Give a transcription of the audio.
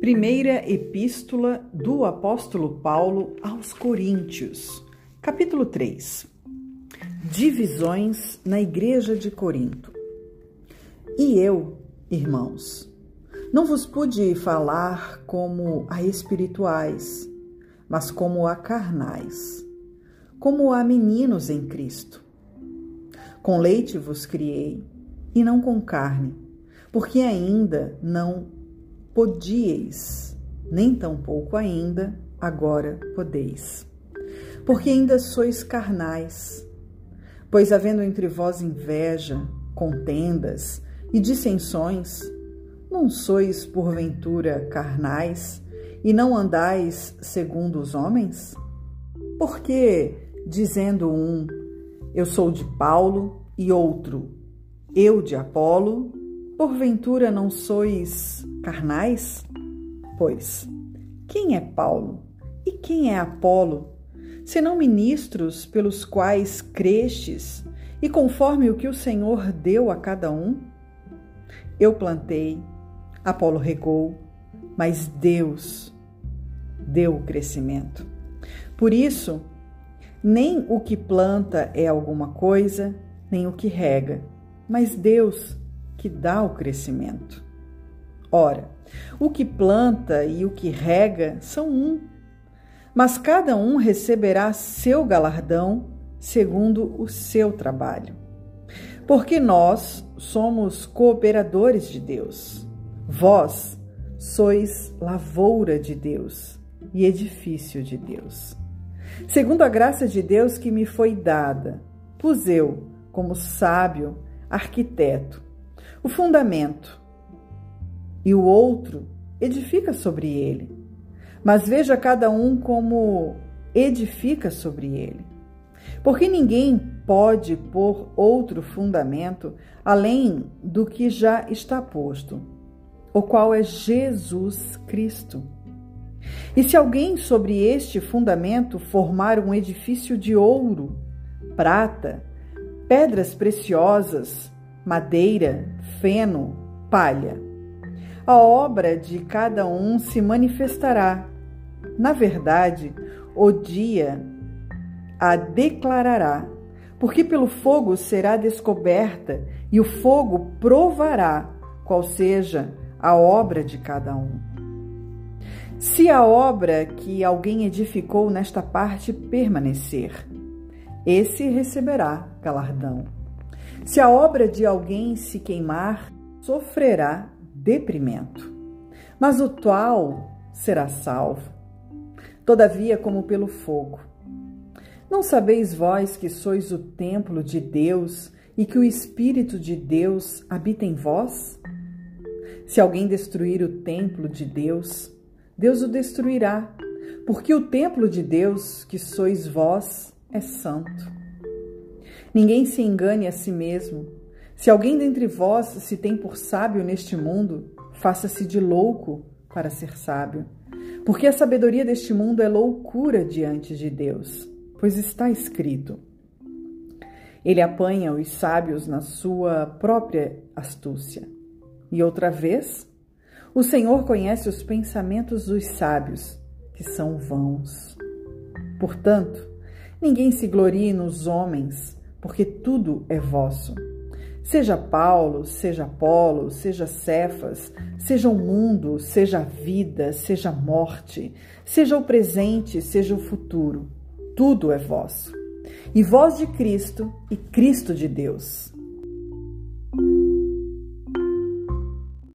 Primeira Epístola do Apóstolo Paulo aos Coríntios, capítulo 3. Divisões na Igreja de Corinto. E eu, irmãos, não vos pude falar como a espirituais, mas como a carnais, como a meninos em Cristo. Com leite vos criei, e não com carne, porque ainda não podíeis, nem tampouco ainda agora podeis. Porque ainda sois carnais. Pois havendo entre vós inveja, contendas e dissensões, não sois porventura carnais e não andais segundo os homens? Porque, dizendo um, eu sou de Paulo, e outro, eu de Apolo, Porventura não sois carnais? Pois, quem é Paulo e quem é Apolo, senão ministros pelos quais crestes e conforme o que o Senhor deu a cada um? Eu plantei, Apolo regou, mas Deus deu o crescimento. Por isso, nem o que planta é alguma coisa, nem o que rega, mas Deus que dá o crescimento. Ora, o que planta e o que rega são um, mas cada um receberá seu galardão segundo o seu trabalho. Porque nós somos cooperadores de Deus. Vós sois lavoura de Deus e edifício de Deus. Segundo a graça de Deus que me foi dada, pus eu, como sábio arquiteto, o fundamento, e o outro edifica sobre ele. Mas veja cada um como edifica sobre ele. Porque ninguém pode pôr outro fundamento além do que já está posto, o qual é Jesus Cristo. E se alguém sobre este fundamento formar um edifício de ouro, prata, pedras preciosas, madeira, feno, palha. A obra de cada um se manifestará. Na verdade, o dia a declarará, porque pelo fogo será descoberta e o fogo provará qual seja a obra de cada um. Se a obra que alguém edificou nesta parte permanecer, esse receberá galardão. Se a obra de alguém se queimar, sofrerá deprimento, mas o tal será salvo, todavia como pelo fogo. Não sabeis vós que sois o templo de Deus e que o Espírito de Deus habita em vós? Se alguém destruir o templo de Deus, Deus o destruirá, porque o templo de Deus, que sois vós, é santo. Ninguém se engane a si mesmo. Se alguém dentre vós se tem por sábio neste mundo, faça-se de louco para ser sábio. Porque a sabedoria deste mundo é loucura diante de Deus, pois está escrito: Ele apanha os sábios na sua própria astúcia. E outra vez, o Senhor conhece os pensamentos dos sábios, que são vãos. Portanto, ninguém se glorie nos homens, porque tudo é vosso. Seja Paulo, seja Apolo, seja Cefas, seja o mundo, seja a vida, seja a morte, seja o presente, seja o futuro, tudo é vosso. E vós de Cristo e Cristo de Deus.